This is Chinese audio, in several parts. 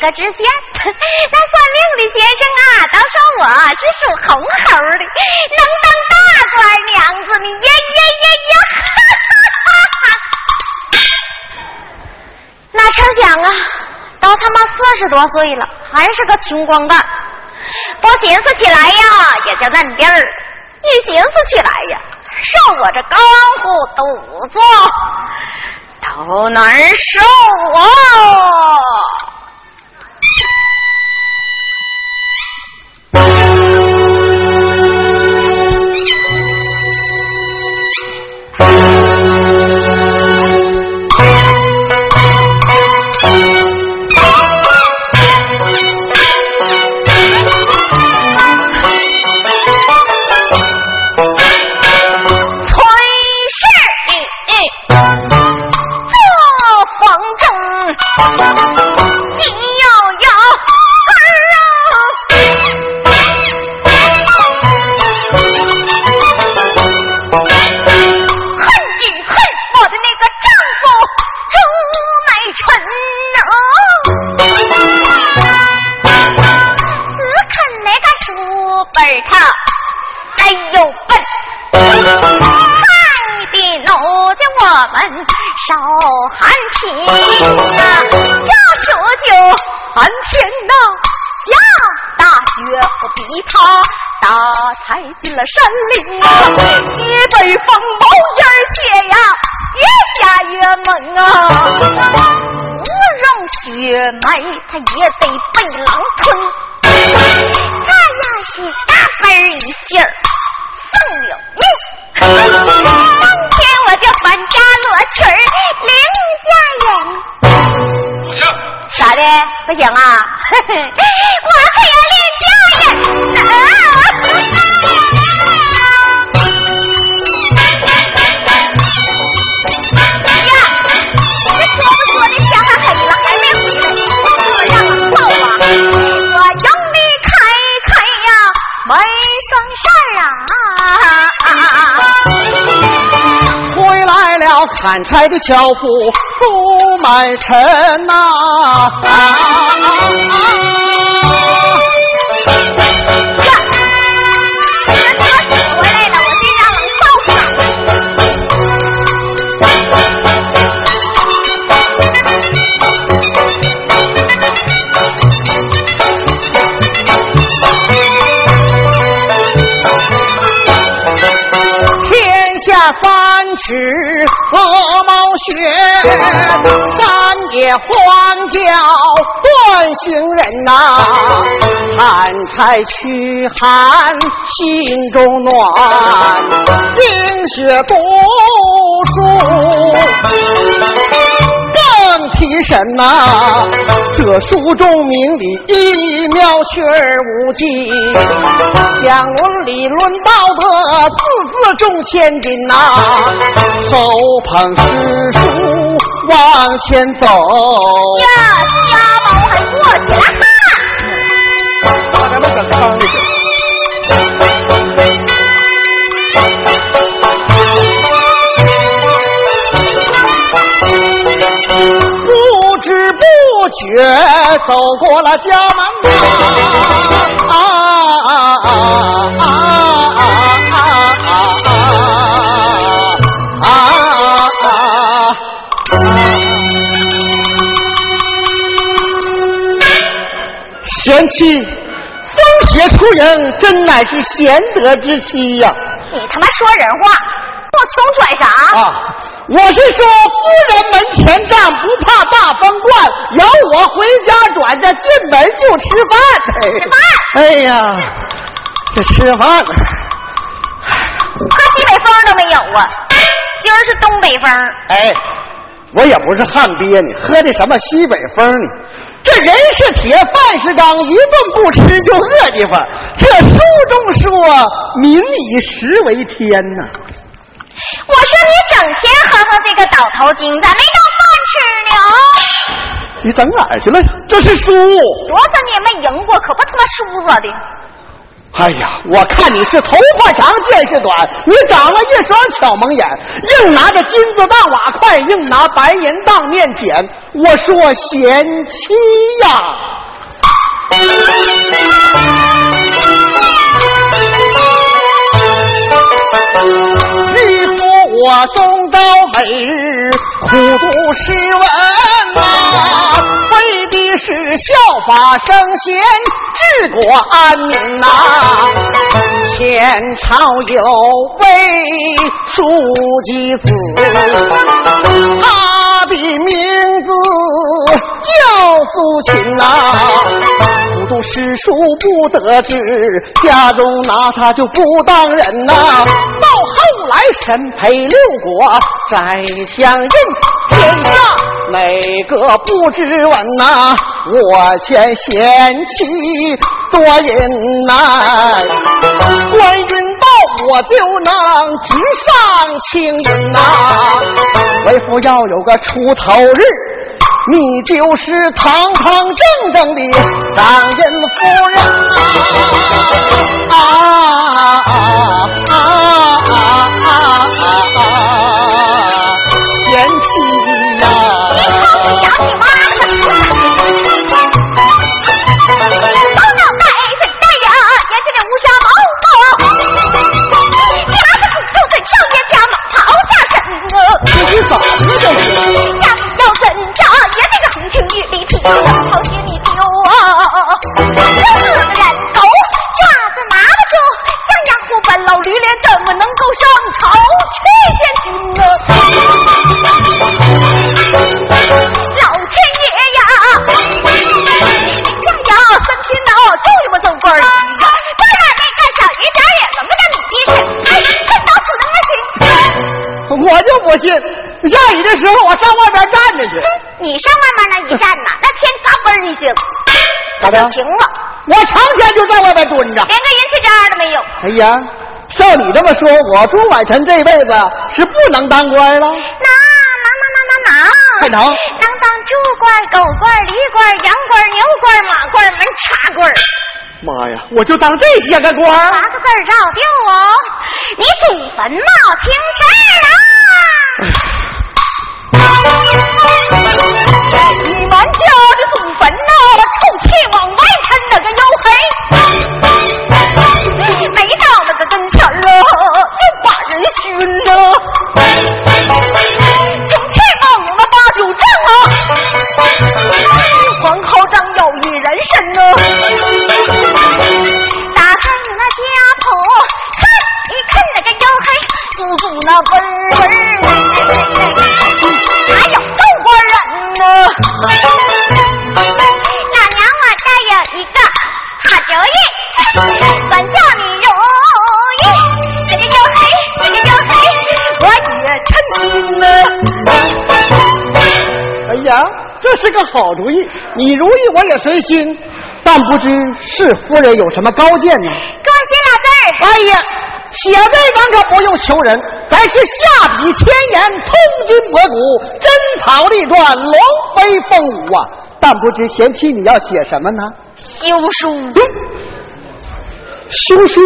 个知县。那算命的先生啊，都说我是属红猴的，能当大官娘子呢！呀呀呀呀！哪成想啊，都他妈四十多岁了，还是个穷光蛋。不寻思起来呀，也就嫩地儿；一寻思起来呀，受我这干乎肚子。都难受啊！了山林啊，西北风冒烟雪呀，越下越猛啊！不让血脉，他也得被狼吞。他要是大奔一下送了命，当天我就搬家罗人。不行，咋的？不行啊？我可砍柴的樵夫朱买臣呐。山，野荒郊断行人呐，砍柴驱寒心中暖，冰雪读书。提神呐！这书中明理一妙学而无尽，讲伦理论道德，字字重千金呐！手捧诗书往前走。呀，家宝还过去了哈！把咱们整坑却走过了家门啊啊啊啊啊啊啊啊啊！贤妻。风雪出人，真乃是贤德之妻呀！你他妈说人话，我穷拽啥？啊，我是说，夫人门前站，不怕大风灌，有我回家转，这进门就吃饭。吃饭？哎呀，这吃饭，喝西北风都没有啊！今儿是东北风。哎，我也不是旱鳖你，喝的什么西北风呢？这人是铁，饭是钢，一顿不吃就饿得慌。这书中说，民以食为天呐。我说你整天哼哼这个倒头精，咋没当饭吃呢？你整哪儿去了？这是书。多少年没赢过，可不他妈输了的。哎呀，我看你是头发长见识短，你长了一双巧蒙眼，硬拿着金子当瓦块，硬拿白银当面捡。我说贤妻呀，我终朝每日苦读诗文呐、为的是效法圣贤，治国安民呐、前朝有位书记子，他的名字叫苏秦呐、不读诗书不得志，家中拿他就不当人呐、到后来身陪六国，宰相任天下，哪个不知闻呐、我劝贤妻多忍耐，官运到我就能直上青云呐、为父要有个出头日。你就是堂堂正正的张印夫人啊！啊的时候我上外边站着去。你上外面那一站呐，那天嘎嘣儿一响，咋的晴了，我成天就在外边蹲着。连个人气渣都没有。哎呀，照你这么说，我朱婉臣这辈子是不能当官了。能能能能能能，还能能当猪官、狗官、驴官、羊官、牛官、马官、门插官，妈呀，我就当这些个官儿八个字儿绕掉哦，你祖坟冒青事啦！你们家的祖坟呐，臭气往外喷，那个黝黑，哎呀，这是个好主意，你如意我也随心，但不知是夫人有什么高见呢？给我写俩字儿。哎呀，写字咱可不用求人，咱是下笔千言，通今博古，真草立传，龙飞凤舞啊！但不知贤妻你要写什么呢？休书，休书。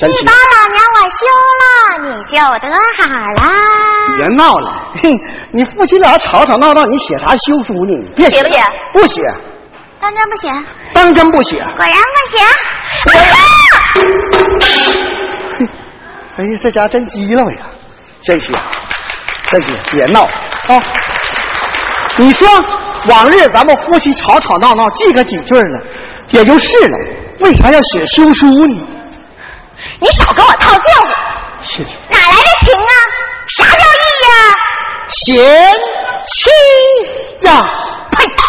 你把，老娘我休了，你就得好啦。别闹了，嘿，你夫妻俩吵吵闹闹，你写啥休书呢？你别写不写？不写。当真不写？当真不写。果然不写。哎呀，这家真急了呀！先写，先写，别闹啊！你说往日咱们夫妻吵吵闹闹，记个几句了，也就是了，为啥要写休书呢？你少跟我套近乎！谢谢。哪来的情啊？啥叫义呀？贤妻呀！呸打！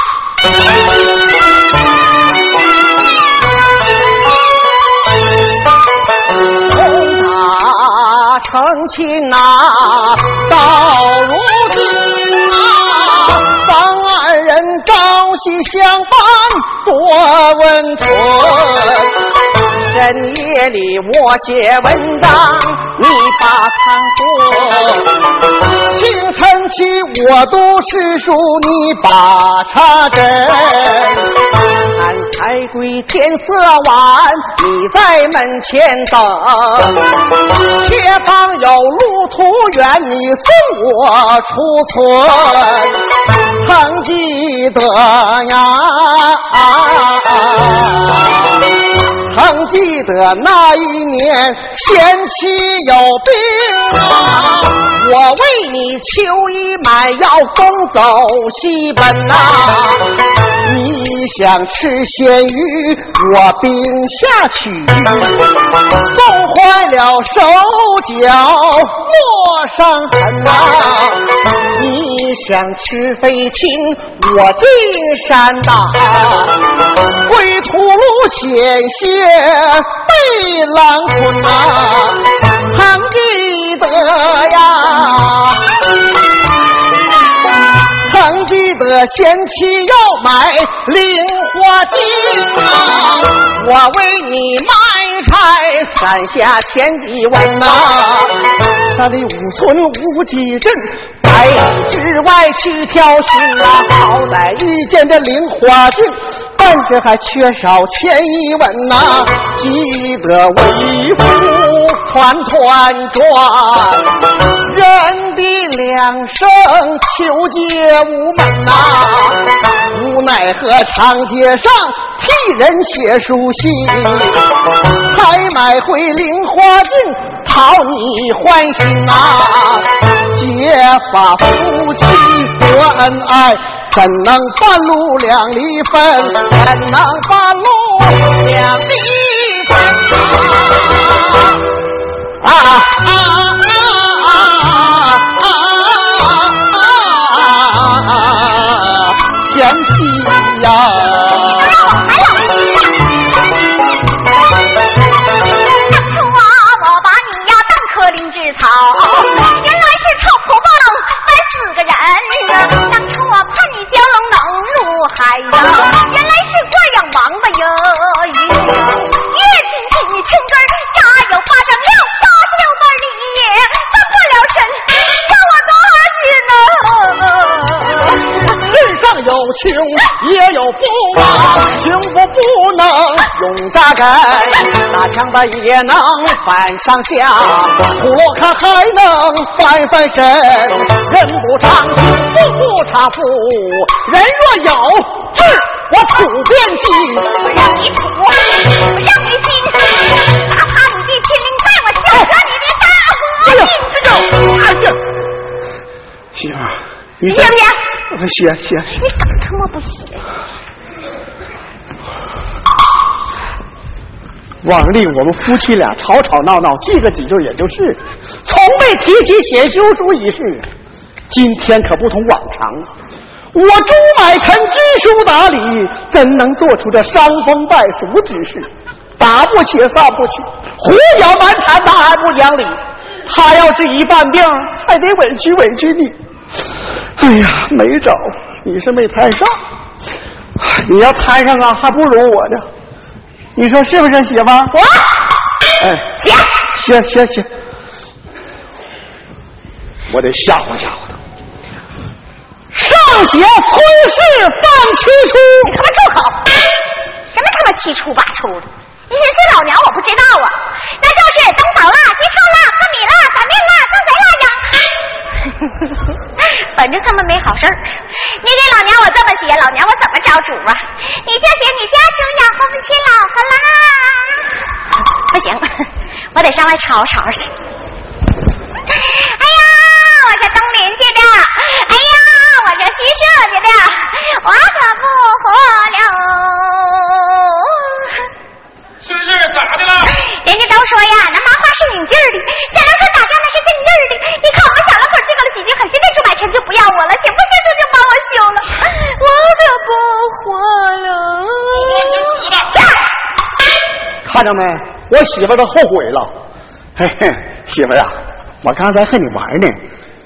成亲呐，到如今啊，当二人朝夕相伴多温存。深夜里我写文章，你把仓做；清晨起我读诗书，你把茶斟。才归天色晚，你在门前等，前方有路途远，你送我出村。曾记得呀，曾记得那一年贤妻有病啊，我为你求医买药，东走西奔呐，你想吃鲜。鱼，我冰下取，冻坏了手脚，莫伤痕呐。你想吃飞禽，我进山打，归途路险些被狼吞呐。曾记得呀。得贤妻要买菱花镜啊，我为你卖柴攒下千几万呐，山里五村无几镇，百里之外去挑选啊，好歹遇见这菱花镜。但是还缺少千一文呐，记得为夫团团转，人的两声求借无门呐，无奈何长街上替人写书信，还买回菱花镜讨你欢心呐，结发夫妻多恩爱。怎能半路两离分？怎能半路两离分？啊啊啊啊有穷也有富啊，穷富不能永扎根，打枪的也能翻上下，土洛卡还能翻翻身，人不长富。不差富，人若有志，我土变金。我让你土，我让你金，哪怕你这天灵盖，我削折你的大哥。哎呀，这个，哎呀，媳妇，你写不写？我写写。你敢他妈不写？往例我们夫妻俩吵吵闹闹，记个几句也就是，从未提起写休书一事。今天可不同往常啊！我朱买臣知书达理，怎能做出这伤风败俗之事？打不起，散不起，胡搅蛮缠，他还不讲理。他要是一犯病，还得委屈委屈你。哎呀，没找，你是没摊上。你要摊上啊，还不如我呢。你说是不是，媳妇？我，哎，行，行行行。我得吓唬吓唬他。上写村氏犯七出，你他妈住口！什么他妈七出八出的？你是是老娘我不知道啊？那就是冬嫂啦、鸡串啦、喝米啦、擀面啦、放贼啦、羊。反正他们没好事儿。你给老娘我这么写，老娘我怎么找主啊？你就写你家穷养活不起老婆啦。不行，我得上外吵吵去。哎呀，我是东邻居的，哎呀，我是西社去的，我可不活了。孙氏咋的了？人家都说呀，那麻花是拧劲儿的，小两口打架那是劲劲儿的。你看我们小两口叽咕了几句，可现在朱买臣就不要我了，行不行？就把我休了，我可不活了。我死吧！看着没？我媳妇都后悔了。嘿嘿，媳妇儿啊，我刚才和你玩呢，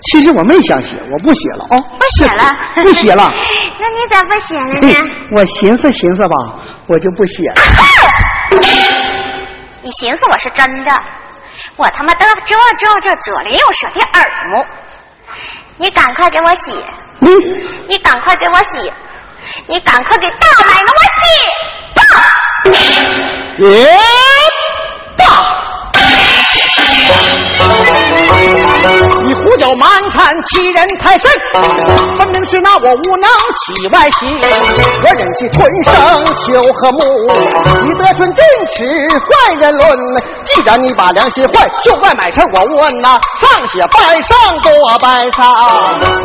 其实我没想写，我不写了啊、不写了，不写了。那你咋不写了呢？我寻思寻思吧，我就不写了。你寻思我是真的，我他妈的这这这左邻右舍的耳目，你赶快给我写，你你赶快给我写，你赶快给大奶奶我。也罢。你胡搅蛮缠，欺人太甚，分明是拿我无能起外心。我忍气吞声求和睦，你得寸进尺坏人论。既然你把良心坏，就外买成我问呐、上写拜上多拜上，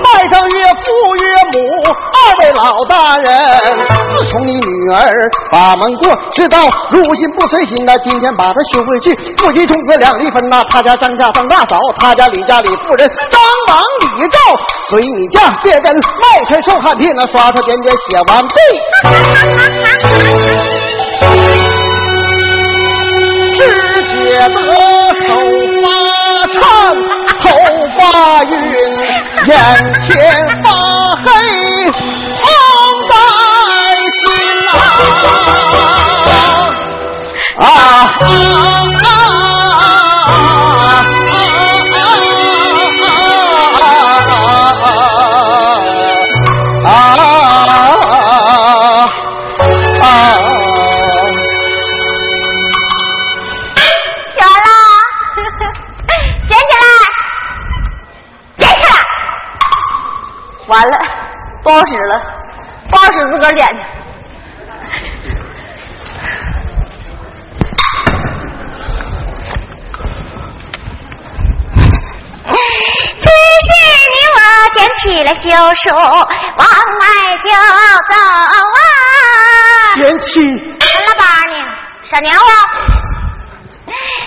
拜上岳父岳母二位老大人。自从你女儿把门过，知道如今不随心呐，今天把她娶回去，夫妻从此两离分呐。他家张家张大嫂，他家李家李夫人，张王李赵随你嫁，别跟卖臣受汉聘那刷刷点点写完毕。只觉得手发颤，头发晕，眼前发黑，痛在心啊！啊啊好使了，不好使，自个儿捡去。此时你我捡起了休书，往外就走啊。天气完了吧你，傻娘啊！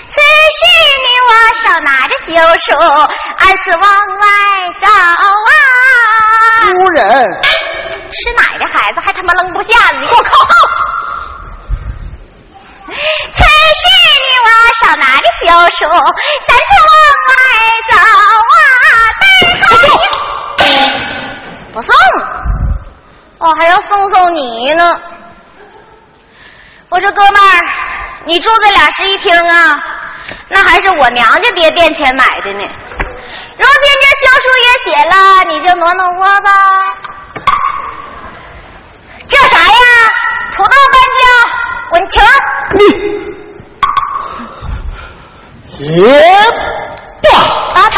此时你我手拿着休书，二次往外走啊！夫人，吃奶的孩子还他妈扔不下 你，给我靠后！此时你我少拿着休书，三次往外走啊！带好不送，我还要送送你呢。我说哥们儿，你住这俩室一厅啊，那还是我娘家爹垫钱买的呢。如今这休书也写了，你就挪挪窝吧。这啥呀？土豆搬家，滚球！你也罢。拜拜。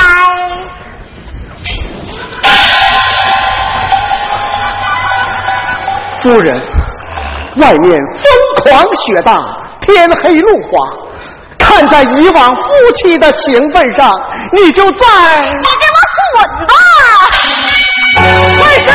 夫人，外面疯狂雪大，天黑路滑。看在以往夫妻的情分上，你就在你给我滚吧！位置，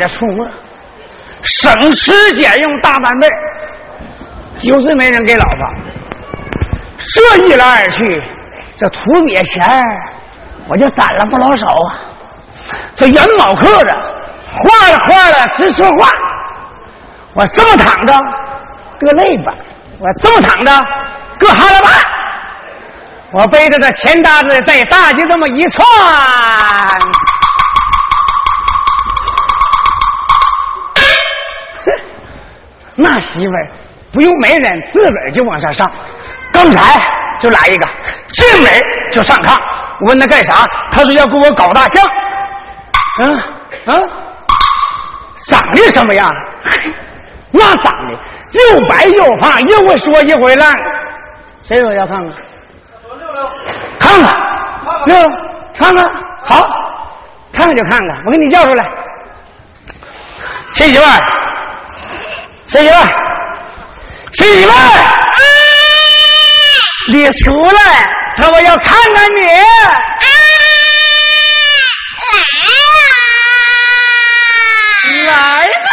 产碾的出了，省吃俭用大半辈，就是没人给老婆。这一来二去，这土鳖钱我就攒了不老少啊。这元宝刻的，画了画了直说话。我这么躺着，搁累吧；我这么躺着，搁哈喇吧。我背着这钱搭子在大街这么一串，那媳妇儿不用媒人，自个儿就往上上。刚才就来一个，进门就上炕。我问他干啥，他说要给我搞大象。嗯嗯，长得什么样？那长得又白又胖，一会说一会烂。谁说要看看？看看，六，看看，好，看看就看看，我给你叫出来。媳妇儿，媳妇儿，媳妇儿，你出来，他我要看看你。来了。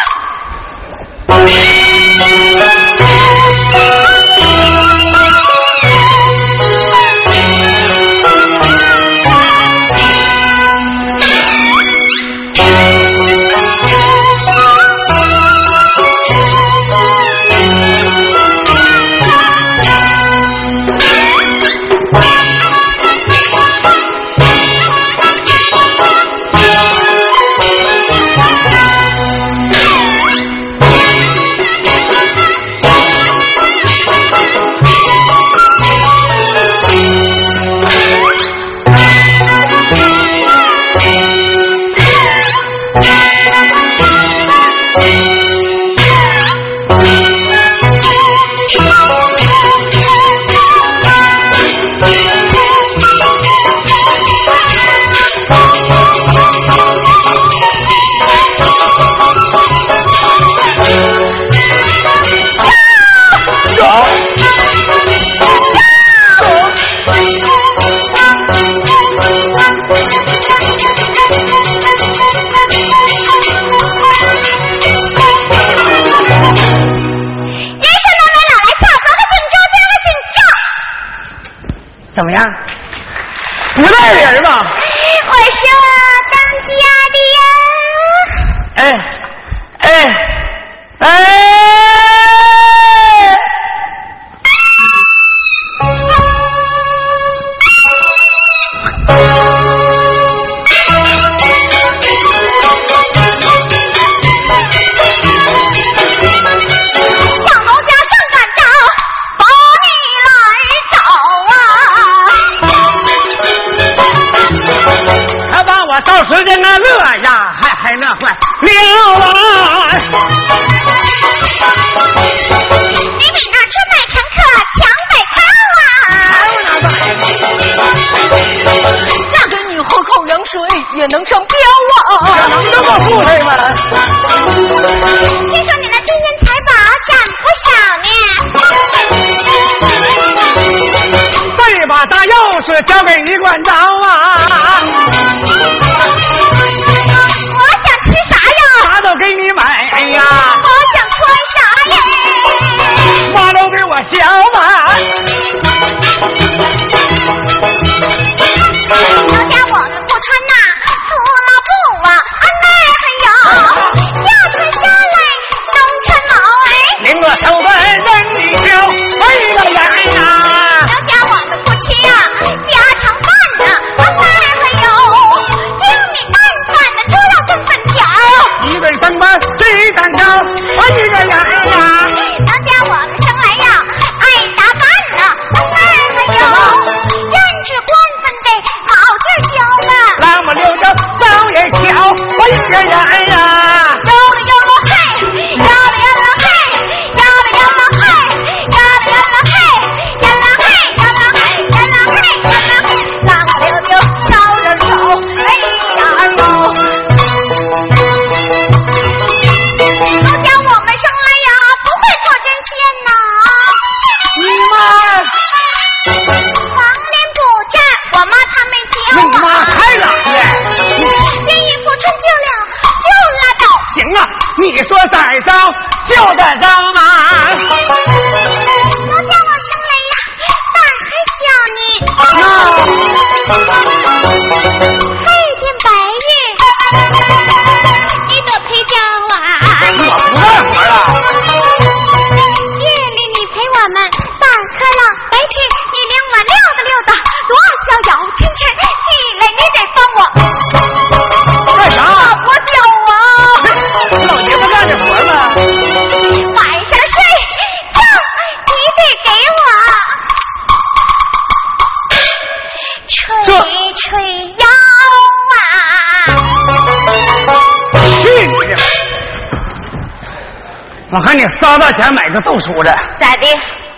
大钱买个豆薯的，咋的？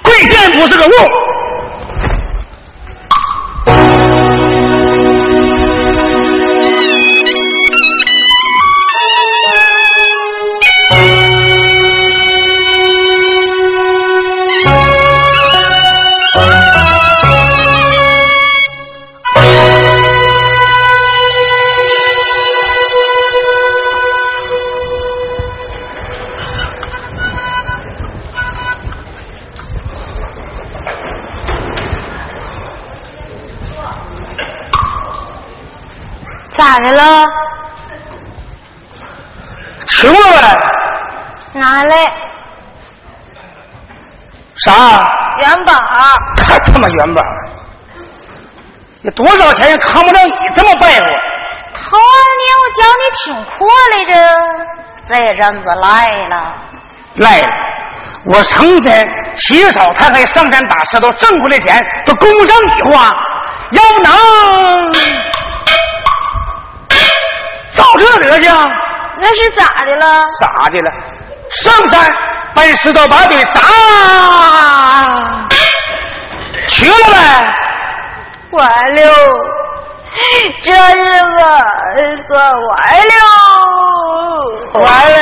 贵贱不是个物。咋的了？请了呗？拿来啥？元宝。太他妈元宝！你多少钱也扛不了你这么败活。头牛叫你听课来着，这阵子赖了。赖了，我成天起早贪黑上山打石头，挣回来钱都供不上你花。要不能照这德行，那是咋的了？咋的了？上山搬石头把腿砸，瘸了呗？完了，这日子算完了。完了。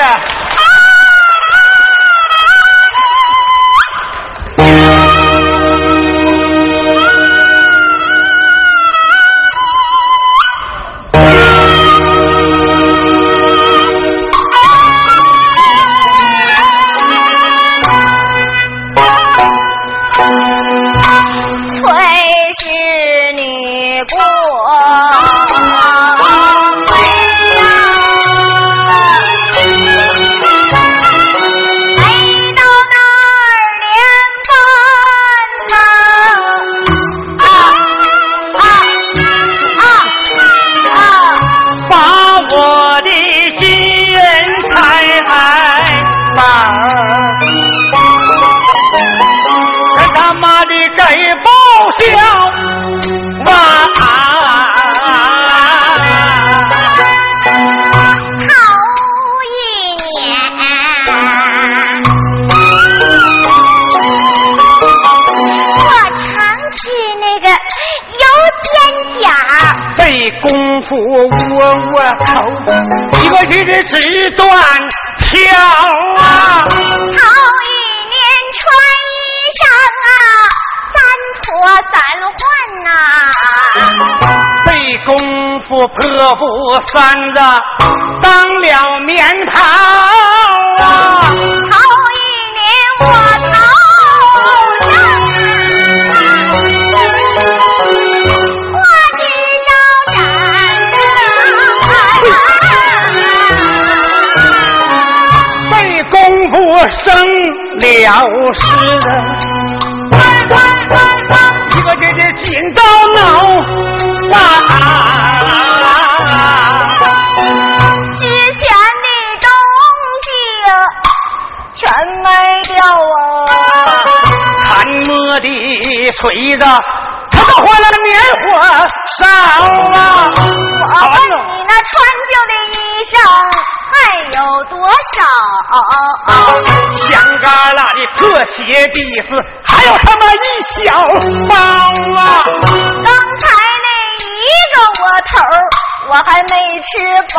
夫窝窝头，一个日子只断票啊！头一年穿衣裳啊，三脱三换呐、这功夫破布衫子当了棉袍啊！头生了事一个这这紧招恼啊！之前的东西全卖掉啊！沉默的锤子，他都换了年货少啊！我问你那穿旧的衣裳还有多少？香旮旯的破鞋底子，还有他妈一小包啊！刚才那一个窝头我还没吃饱。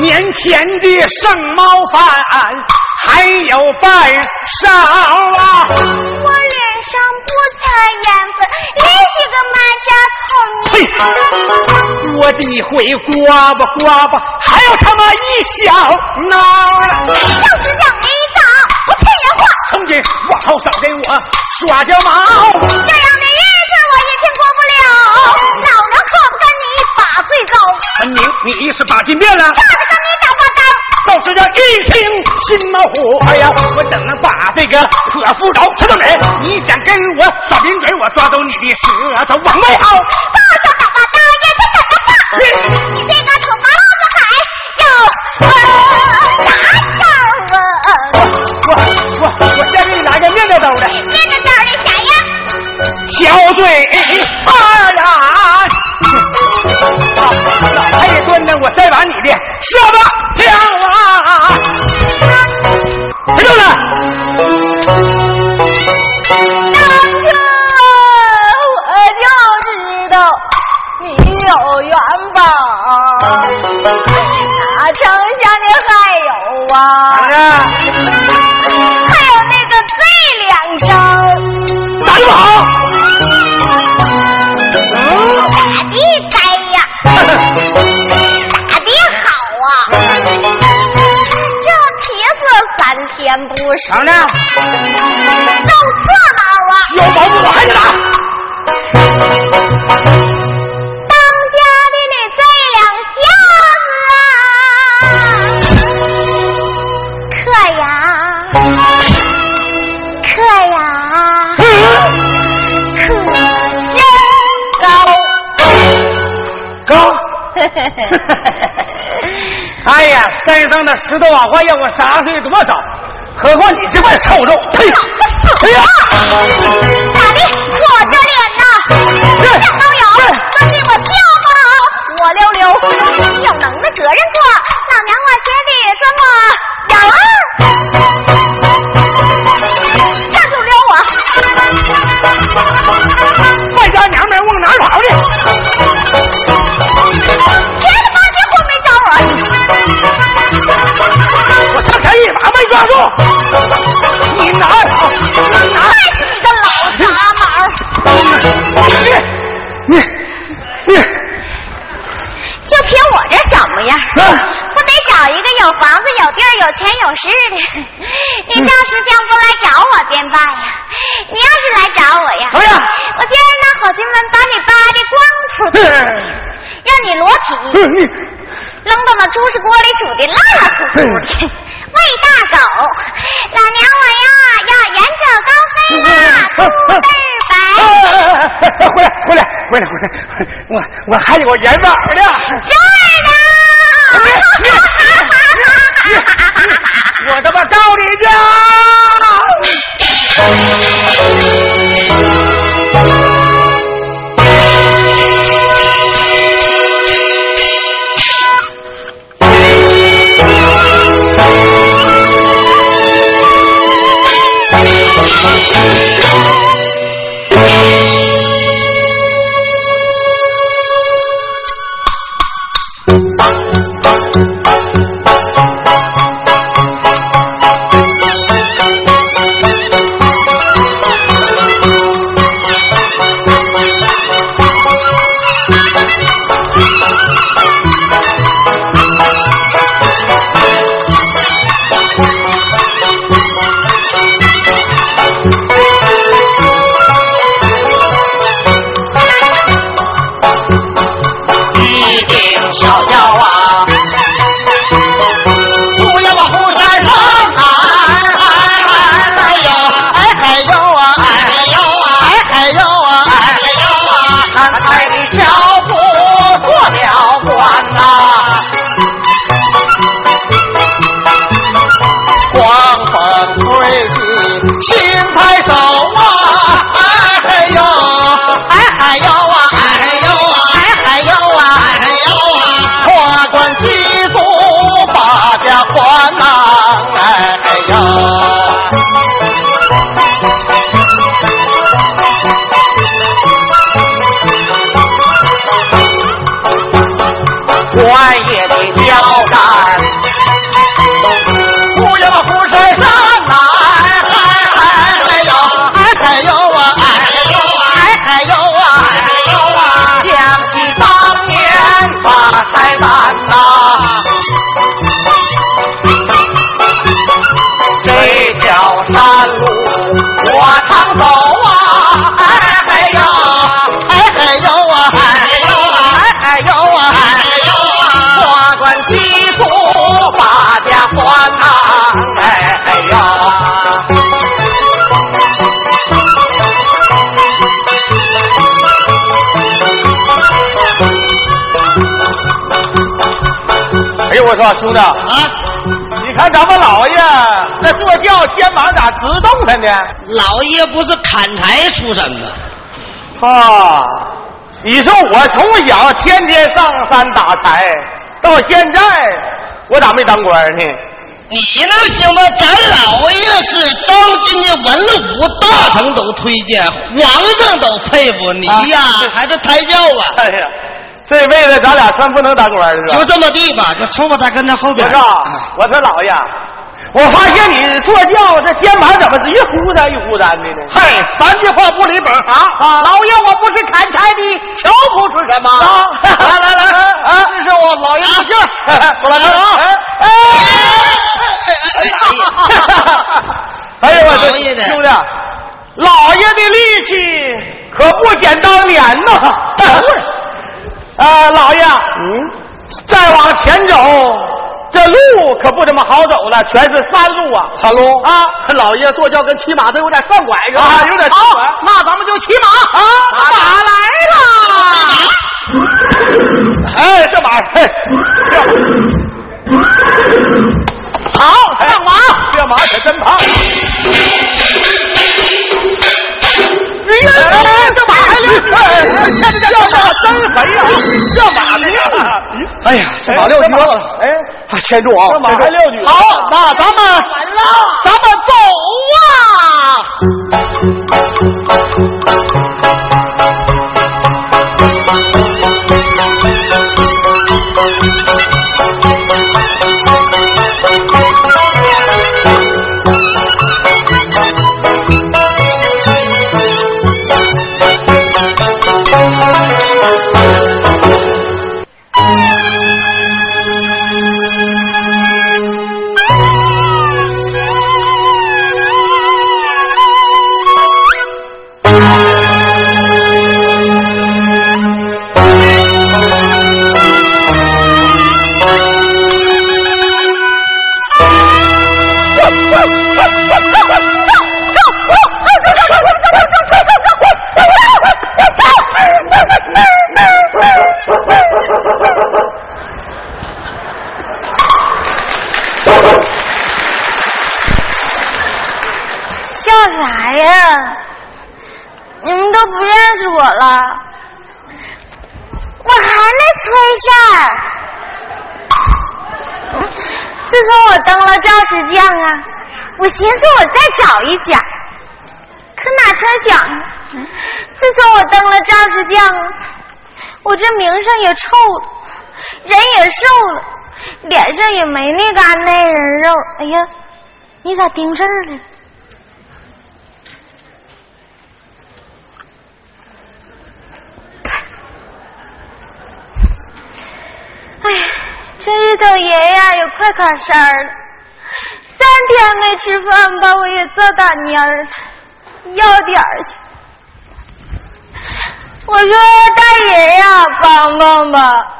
年前的剩猫饭还有半勺啊！上不擦盐粉，连些个马甲头呸！我的会刮吧刮吧，还有他妈一小闹了。要是让你打，我骗人话。从今往后少给我耍脚毛。这样的日子我一天过不了，老娘可不跟你把岁走，分明你是把金变了。怕得道士这一听心冒火、哎、呀！我怎能把这个泼妇饶？他的美，你想跟我耍贫嘴，我抓走你的舌头往外跑！道士喊话大爷，他怎么放？你这个土包子还要啥刀啊？我我我我先给你拿个面面兜的。面面兜的啥呀？小嘴巴呀！老太爷端着我，再把你的下巴挑！身上的石头瓦块要我砸碎多少？何况你这块臭肉，呸！死了，咋的？我这脸呐，这都有，能给我？我还有个人玩呢。我他妈到你家我说：“兄弟啊，你看咱们老爷那坐轿肩膀咋直动弹呢？老爷不是砍柴出身吗？啊，你说我从小天天上山打柴，到现在我咋没当官呢？你那行吗？咱老爷是当今的文武大臣都推荐，皇上都佩服你呀，还是抬轿吧？”哎呀。这辈子咱俩算不能当官是吧？就这么地吧，就抽吧，他跟他后边。我说，我说老爷，我发现你坐轿这肩膀怎么一忽闪一忽闪的呢？嘿，三句话不离本行啊老爷，我不是砍柴的，瞧不出什么。啊来来来，啊这是我老爷的信儿，过来了啊。哎哎哎哎！哎呦我这老爷的兄弟，老爷的力气可不减当年呐！啊，老爷，嗯，再往前走，这路可不怎么好走了，全是山路啊！山路？啊，老爷坐轿跟骑马都有点上拐着。啊有点好，那咱们就骑马。啊马来了。哎，这马，嘿。这好，上马。这马可真胖。哎，这马这这这马真肥呀！这马呢？哎呀，这马撂蹶了。哎，啊，牵住啊！这马还撂蹶好，那咱们咱们走啊！儿。自从我登了赵石匠啊，我寻思我再找一家，可哪成想？自从我登了赵石匠啊，我这名声也臭了，人也瘦了，脸上也没那嘎那人肉。哎呀，你咋盯这儿了？哎，哎这日头爷呀也快卡山儿了，三天没吃饭，把我也坐打蔫儿了，要点儿去。我说大爷呀，帮帮吧！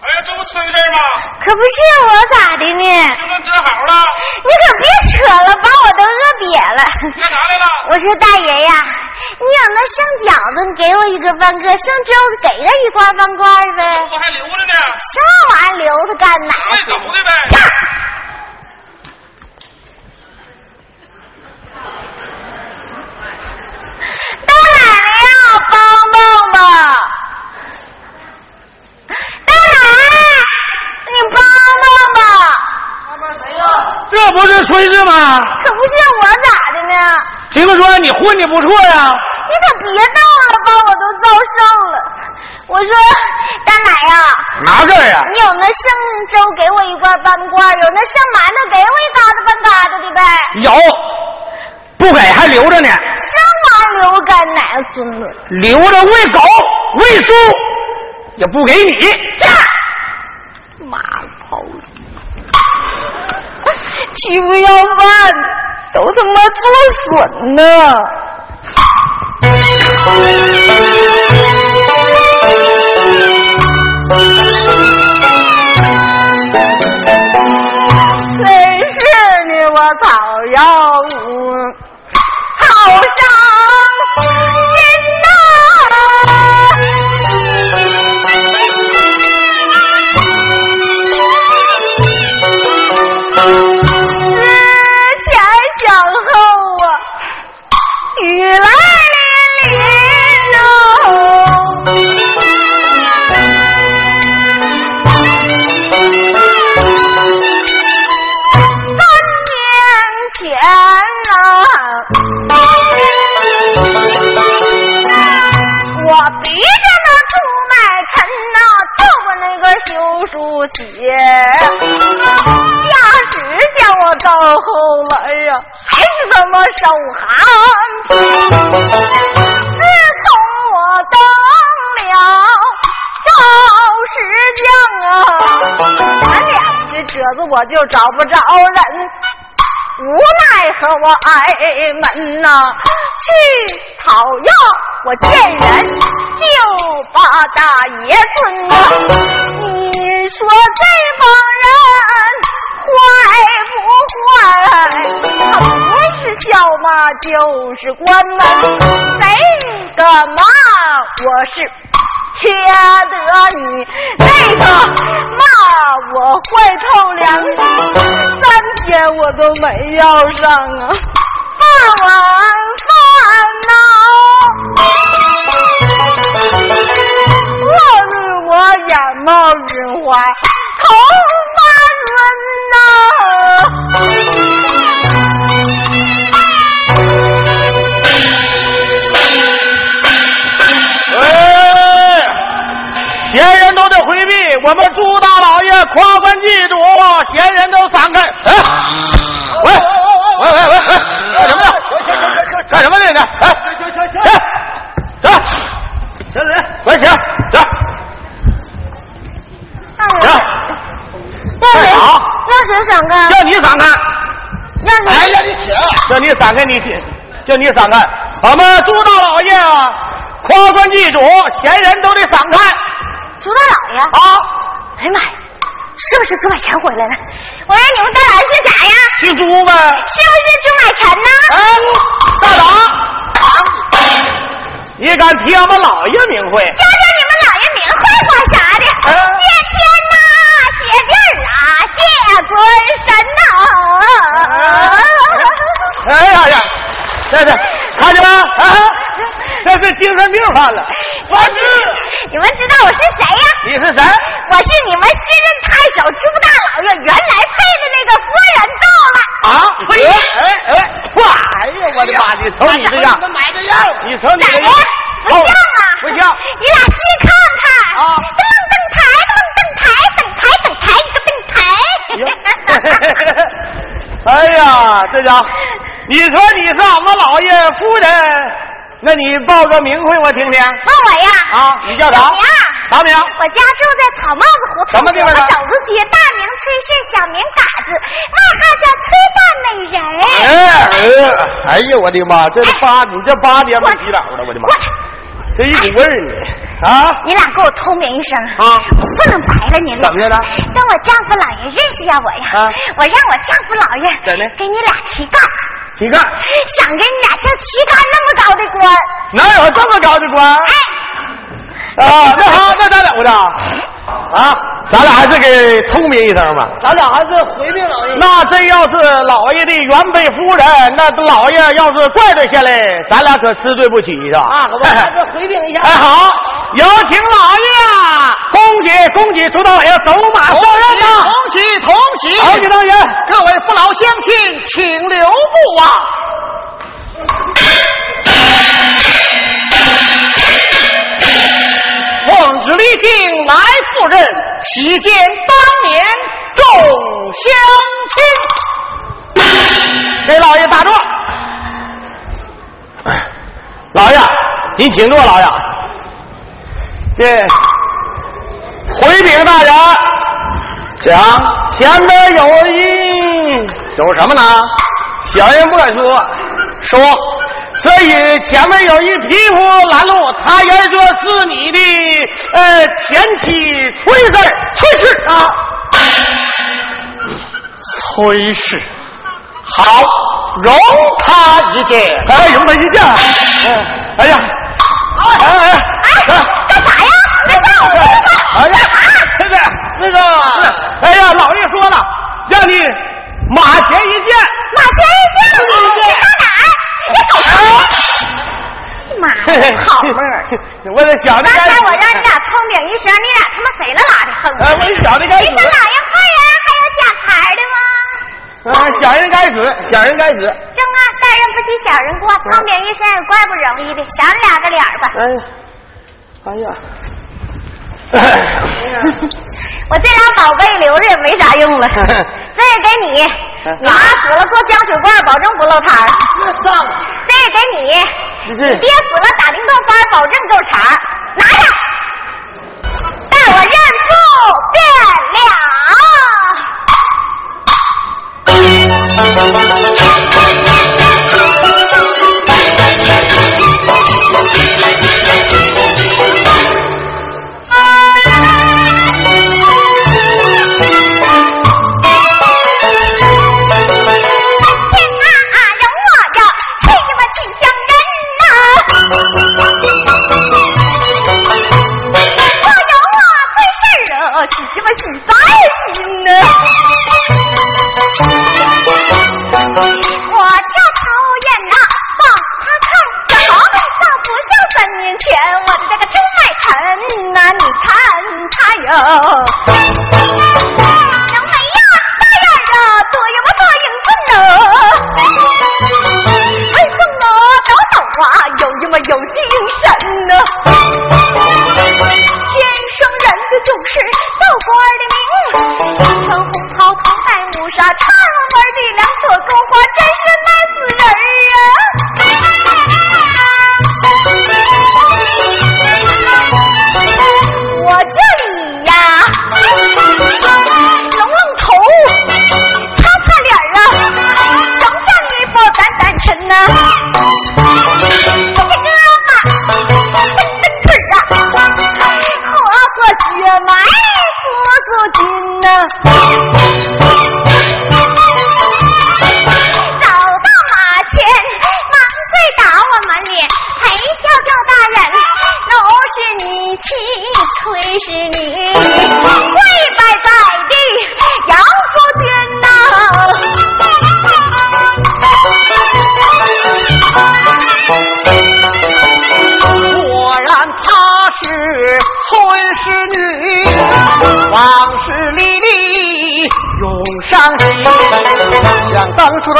哎呀，这不村事儿吗？可不是我咋的呢？这不治好了？你可别扯了，把我都饿瘪了。干啥来了？我说大爷呀，你有那剩饺子，你给我一个半个；剩粥，给个一罐半罐呗。我还留着呢，啥玩意儿留着干哪？快走的呗。大奶奶呀，帮帮吧！大奶，你帮帮吧！这不是炊事吗？可不是我咋的呢？听说你混的不错呀？你可别闹了，把我都遭受了。我说大奶呀，哪事儿啊？你有那剩粥给我一罐半罐，有那剩馒头给我一疙瘩半疙瘩的呗。有，不给还留着呢，啥玩意儿留干奶孙子？留着喂狗喂猪，也不给你。妈炮！欺负要饭都他妈作损呢！谁是你我草药不起驾驶叫我到后来呀还是这么受寒自从我当了赵石匠啊咱俩的褶子我就找不着人无奈和我挨门呐去讨要我见人就把大爷尊啊说这帮人坏不坏？他不是小马就是官呐，谁个骂我是缺德女，那个骂我坏透了。三天我都没要上啊，饭碗饭呐，我们朱大老爷夸官祭主，闲人都散开。哎，喂喂喂喂喂，干什么呢？干什么呢？你哎，行行行哎，走，行人，快起来，走，大走人，，让谁快跑！让谁闪开？叫你散开，让哎谁？呀，你起来！叫你散开，你叫你散开。我们朱大老爷啊，夸官祭主，闲人都得散开朱大老爷，啊！哎呀妈呀，是不是朱买臣回来了？我让你们大老爷姓啥呀？姓朱呗。是不是朱买臣呢？哎，大党，你敢提俺们老爷名讳？教教你们老爷名讳管啥的？哎谢天呐，谢地儿啊，谢尊神呐！哎呀呀，这这，看见没？啊，这是精神病犯了。我是，你们知道我是谁呀？你是谁？我是你们新任太守朱大老爷原来配的那个夫人到了。啊？哎哎哎！哇！哎呀，我的妈！你瞅你这样，买个样，你瞅你这样，？不像啊！不像。你俩细看看。啊噔噔台，噔噔台，噔台，噔台，一个噔台。哎呀，这家伙，你说你是俺们老爷夫人，那你报个名讳我听听。报我呀？啊，你叫啥？啥名？我家住在草帽子胡同，什么地方肘子街，大名崔氏，小名嘎子，外号叫崔大美人。哎哎，哎呀，我的妈！这是八，你这八年没洗澡了，我的妈！这一股味儿呢啊！你俩给我通明一声啊我不能白了你俩。怎么的了让我丈夫老爷认识下我呀！啊我让我丈夫老爷怎的给你俩提干，提干？想给你俩像提干那么高的官。哪有这么高的官？哎，啊，那好，那咱俩的啊，咱俩还是给通明一声吧。咱俩还是回禀老爷。那真要是老爷的原配夫人，那老爷要是怪罪下来，咱俩可吃对不起是吧？啊，可不，还是回禀一下。哎，好，有请老爷，恭喜恭喜，朱大老爷走马上任呐！同喜同喜！好，李大爷，各位父老乡亲，请留步啊！离京来赴任，喜见当年众乡亲。给老爷打住。老爷，您请坐，老爷。这回禀大人，讲前边有一有什么呢？小人不敢说，说。所以前面有一匹夫拦路，他言说是你的呃前妻崔氏，崔氏啊，崔氏。好，容他一见。哎，容他一见。哎，哎呀，哎哎哎，干啥呀？别动！哎呀，这个那个，哎呀，老爷说了，让你马前一见。马前一见，你到哪儿？你走开！妈呀，好妹儿！我这小的刚。才我让你俩通禀一声，你俩他妈谁了拉的横？哎，我小的该死一声。老爷夫人，还有假牌的吗？啊，小人该死，小人该死。正啊，大人不计小人过，通禀一声也怪不容易的，赏你俩个脸儿吧。哎呀，哎呀。我这俩宝贝留着也没啥用了，这也给你 你妈死了做浆水罐，保证不露摊儿。上这给你，是是爹死了打零头番，保证够茬儿。拿着，待我认父天啊，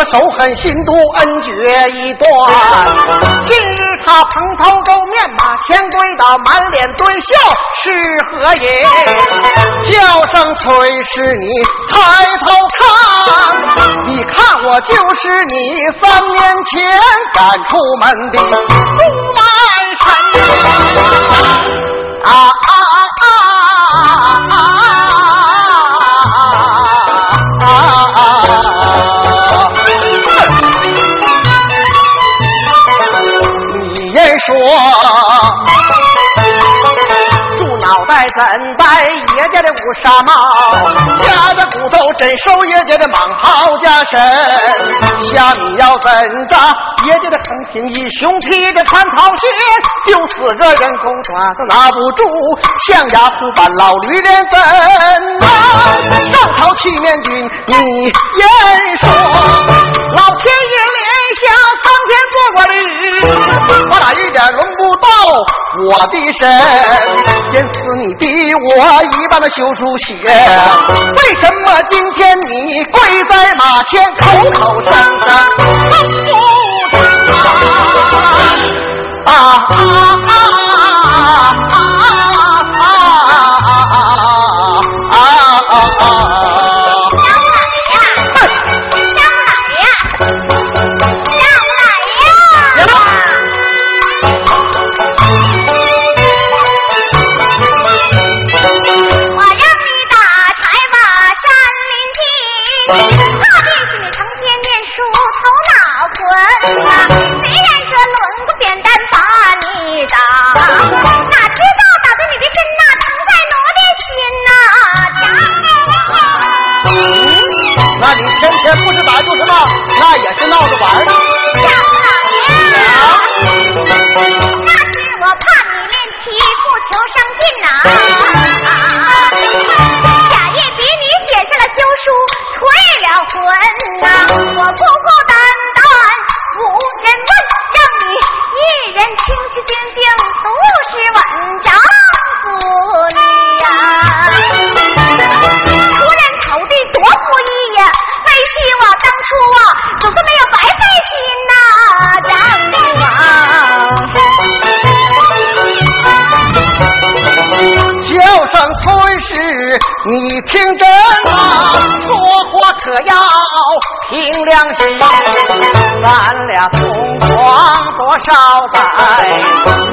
手狠心毒恩绝一断，今日他蓬头垢面马前跪倒，满脸堆笑是何也？叫声崔氏你，抬头看，你看我就是你三年前赶出门的东南山啊啊。脑袋怎戴爷家的乌纱帽？夹着骨头真收爷家的蟒袍加身。虾米要怎着？爷家的横行一雄披着穿草鞋，丢四个人工爪子拿不住，象牙虎板老驴脸怎么？上朝去面君，你言说，老天爷怜下苍天做过驴，我哪一点轮不到我的身？因此你的我一般的修书写，为什么今天你跪在马前口口声声称不啊啊啊啊良心，咱俩同床多少载，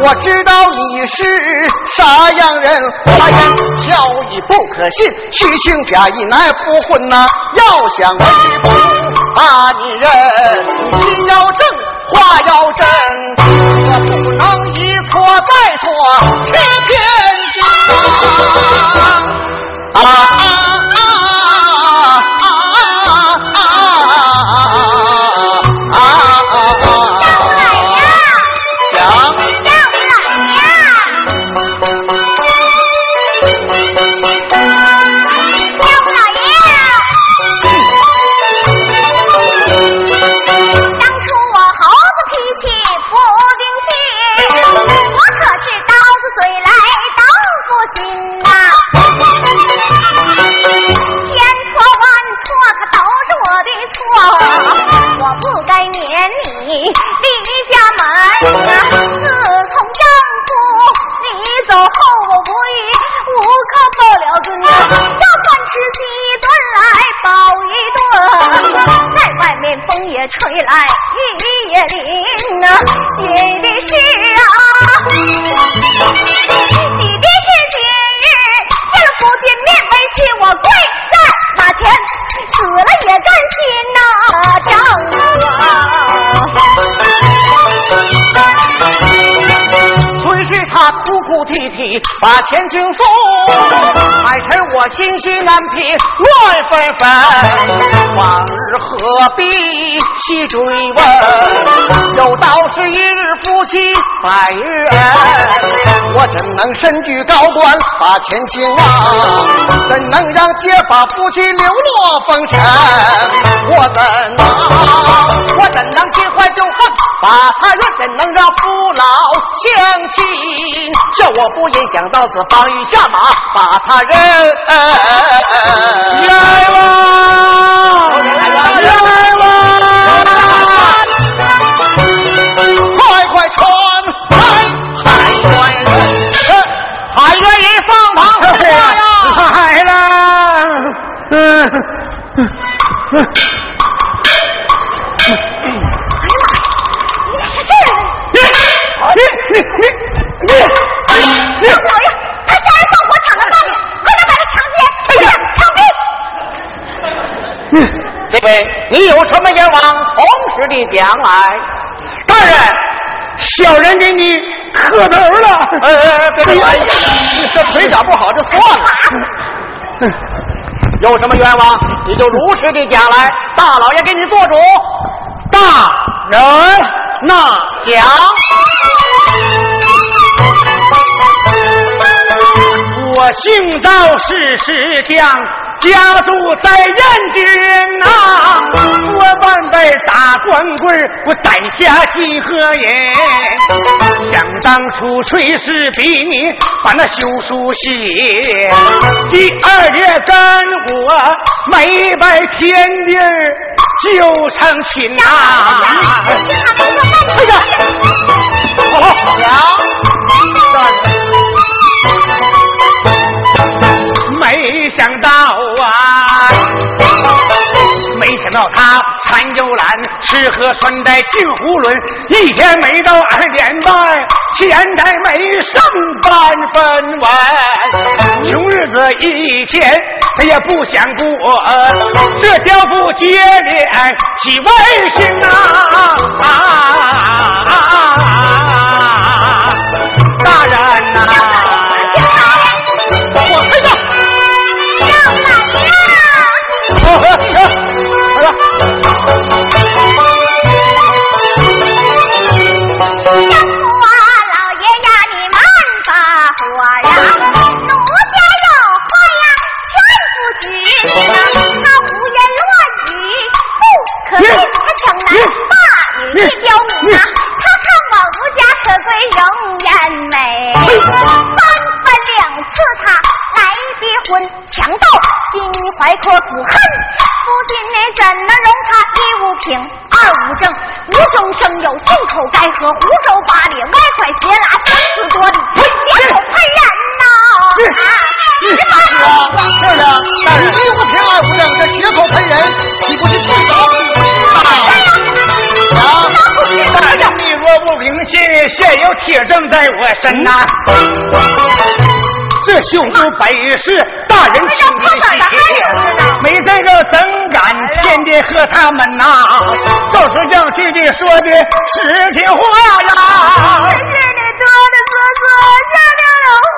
我知道你是啥样人，花言巧语不可信，虚情假意乃不混呐。要想为不把你认，你心要正，话要真，我不能一错再错，心心难平乱纷纷，往日何必？细追问，有道是一日夫妻百日恩，我怎能身居高官把前情忘？怎能让结发夫妻流落风尘？我怎能，我怎能心怀旧恨把他怨？怎能让夫老乡亲？叫我不因想到此方欲下马把他认？来了，来了。哎呀妈呀！你你你你！老爷，他杀人放火抢了包快点把他抢劫！枪毙！嗯，这位，你有什么愿望，同时的讲来。大人，小人给你磕头了。哎哎哎，别别，你这腿脚不好就算了。有什么愿望，你就如实的讲来，大老爷给你做主。大人，那讲。我姓赵，是石匠。家住在燕京呐，我半辈打光棍我攒下几何银。想当初炊事兵，把那休书写，第二日跟我没拜天地就成亲呐。哎呀，好好想到啊，没想到他穿又懒，吃喝穿戴进囫囵，一天没到二点半，钱财没剩半分文，穷日子一天他也不想过，这刁妇接连起外心啊！大人呐！你刁民呐！他看我无家可归，容颜美，三番两次他来逼婚，强盗心怀可苦恨，夫君你怎能容他一无凭二无证，无中生有，信口开河，胡说八咧，歪拐斜拉，三思多虑，别口喷人呐！是啊，是啊，但是你无凭二无证，这血口喷人，岂不是自找？现有铁证在我身呐。这秀姑本是大人没事就怎敢天天和他们呐？就是让弟弟说句实情话呀。真是你多的哥哥下的老虎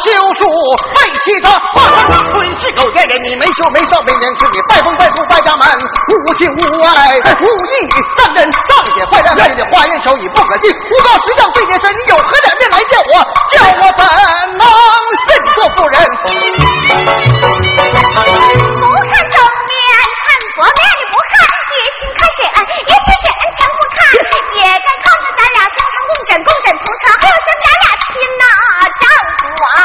休书背弃他，画上那吞噬狗贱人，你没羞没臊没廉耻，你拜风拜父拜家门，无情无爱无义，但人上写坏蛋害的花言巧语不可信，诬告实相对你身，你有何脸面来见我？叫我怎能认作妇人？不看正面，看左面，你不看，也心看谁恩，也请谁恩强不看，也该看着咱俩经常共枕共枕啊！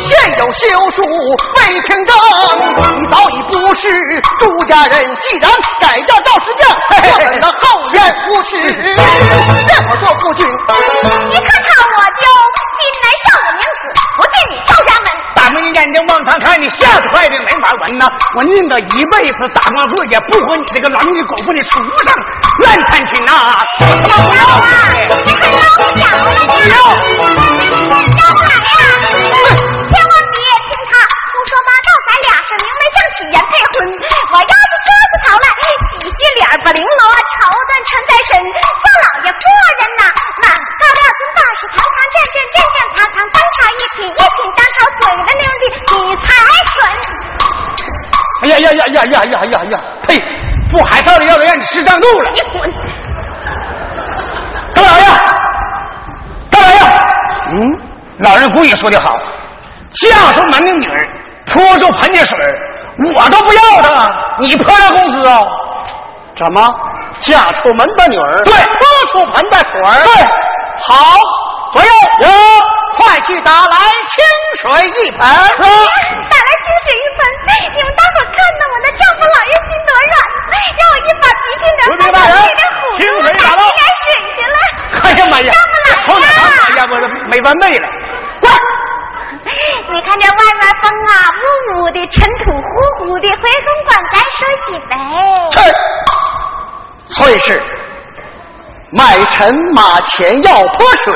现有休书未听证，你早已不是朱家人。既然改嫁赵石匠，我等的厚颜无耻，让我做夫君。你看看我就心乃少的名子，不进你赵家门。大明眼睛往上看，你吓得坏的没法闻呐！我宁得一辈子打光棍，也不和你这个狼女狗妇的畜生乱参群呐！要不要啊？呀呀呀呀呀呀呀呀！呸！不海少的要让你吃上路了！你滚！大老爷，大老爷，嗯，老人故意说的好，嫁出门的女儿泼出盆的水我都不要她，你泼了公司啊？怎么嫁出门的女儿？对泼出盆的水。对，好，左右有快去打来清水一盆。打来清水一盆，你们大伙看呐，我那丈夫老爷心多软，让我一把鼻涕两把回禀大人泪的虎清我水打到打起来水去了。哎呀妈呀！丈夫老爷啊哎呀，我这没完没了！滚！你看这外面风啊，呜呜的，尘土呼呼的，回公馆咱说洗呗。去，崔氏，卖臣马前要泼水，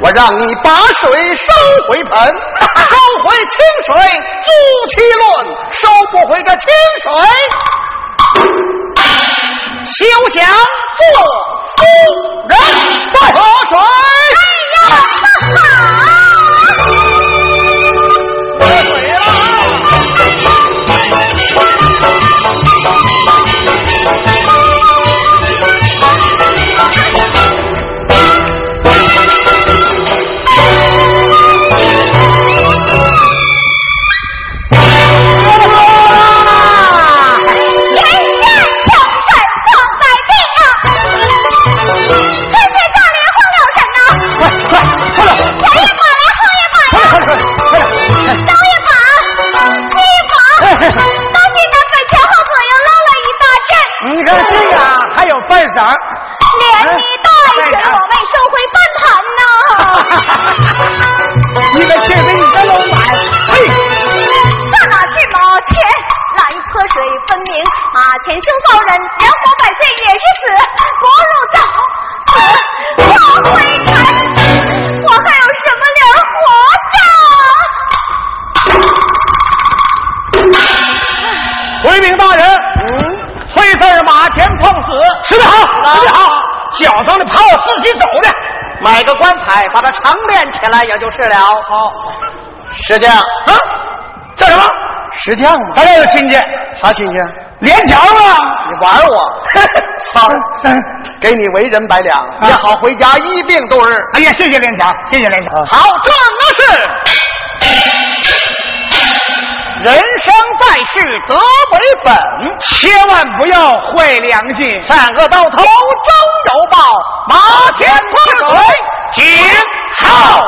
我让你把水收回盆，收回清水租七论，收不回这清水，休想做夫人。泼水。哎呀，好啊。啊买个棺材，把它长殓起来，也就是了。好，石匠啊，叫什么？石匠嘛，咱俩有亲戚，啥亲戚？连强啊！你玩我？好，给你为人百两，也好回家一病度日。哎呀，谢谢连强，谢谢连强。好，这那是人生在世得为本，千万不要坏良心。善恶到头终有报。马前泼水，停，好。